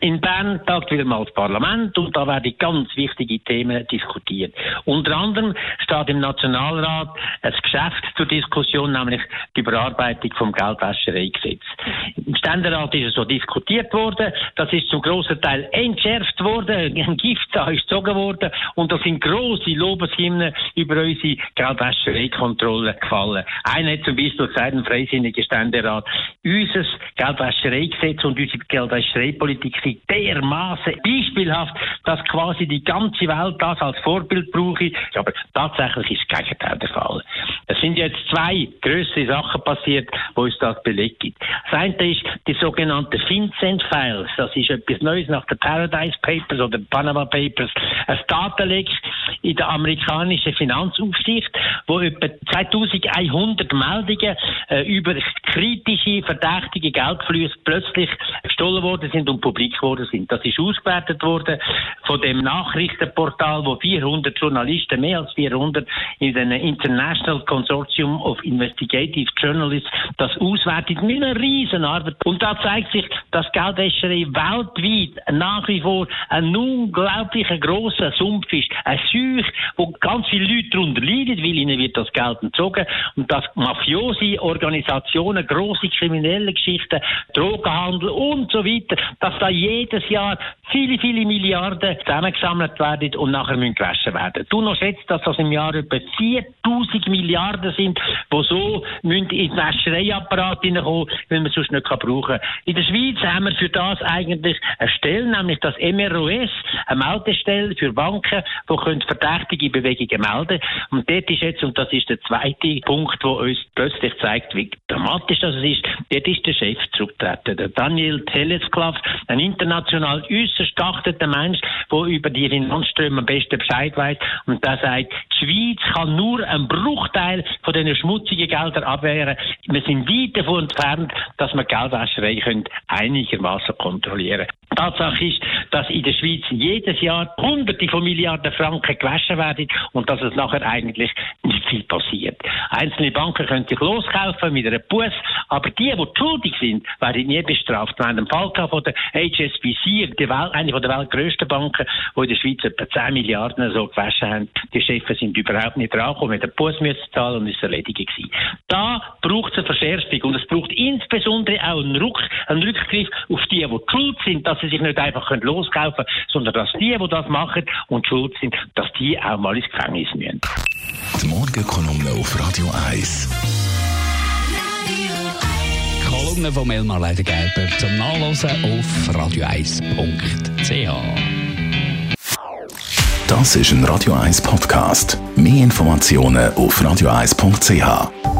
In Bern tagt wieder mal das Parlament und da werden ganz wichtige Themen diskutiert. Unter anderem steht im Nationalrat ein Geschäft zur Diskussion, nämlich die Überarbeitung vom Geldwäschereigesetz. Im Ständerat ist es so diskutiert worden, das ist zum grossen Teil entschärft worden, ein Gift ist gezogen worden und da sind grosse Lobeshymnen über unsere Geldwäschereikontrolle gefallen. Einer hat zum Beispiel gesagt, ein freisinniger Ständerat, unser Geldwäschereigesetz und unsere Geldwäschereipolitik sind dermaßen beispielhaft, dass quasi die ganze Welt das als Vorbild brauche. Aber tatsächlich ist das Gegenteil der Fall. Es sind jetzt zwei größere Sachen passiert, wo uns das belegt gibt. Das eine ist die sogenannten FinCEN Files. Das ist etwas Neues nach den Paradise Papers oder Panama Papers. Ein Datenleck in der amerikanischen Finanzaufsicht, wo etwa 2100 Meldungen äh, über kritische, verdächtige Geldflüsse plötzlich gestohlen worden sind und publik worden sind. Das ist ausgewertet worden von dem Nachrichtenportal, wo 400 Journalisten, mehr als 400 in den International Consortium of Investigative Journalists das auswertet mit einer riesen Arbeit. Und da zeigt sich, dass Geldwäscherei weltweit nach wie vor ein unglaublich grosser Sumpf ist. Ein Seuch, wo ganz viele Leute darunter leiden, weil ihnen wird das Geld entzogen. Und dass Mafiosi, Organisationen, große kriminelle Geschichten, Drogenhandel und so weiter, dass da jedes Jahr viele, viele Milliarden zusammengesammelt werden und nachher müssen gewaschen werden. Du noch schätzt, dass das im Jahr etwa 4000 Milliarden sind, die so müssen in den Wäschereiapparat hineinkommen, weil man sonst nicht brauchen kann. In der Schweiz haben wir für das eigentlich eine Stelle, nämlich das MROS, eine Meldestelle für Banken, die können verdächtige Bewegungen melden. Und dort ist jetzt, und das ist der zweite Punkt, der uns plötzlich zeigt, wie dramatisch das ist, dort ist der Chef zurückgetreten, der Daniel Telesklav, ein international äußerst geachteter Mensch, der über die Finanzströme am besten Bescheid weiß. Und der sagt, die Schweiz kann nur einen Bruchteil von diesen schmutzigen Geldern abwehren. Wir sind weit davon entfernt, dass wir Geldwäscherei einigermaßen kontrollieren können. Tatsache ist, dass in der Schweiz jedes Jahr Hunderte von Milliarden Franken gewaschen werden und dass es nachher eigentlich viel passiert. Einzelne Banken können sich loskaufen mit einer Buß, aber die, die schuldig sind, werden nie bestraft. Wir haben einen Fall von der HSBC, eine der weltgrößten Banken, die in der Schweiz etwa 10 Milliarden so gewaschen haben. Die Chefs sind überhaupt nicht rangekommen, der Buß müssen zahlen und ist erledigt gewesen. Da braucht es eine Verschärfung und es braucht insbesondere auch einen, Rück, einen Rückgriff auf die, die schuld sind, dass sie sich nicht einfach loskaufen können, sondern dass die, die das machen und schuld sind, dass die auch mal ins Gefängnis müssen. Morgenkolumne auf Radio 1. Kolumne von Elmar Gerber zum Nachlesen auf radio1.ch. Das ist ein Radio 1 Podcast. Mehr Informationen auf radio1.ch.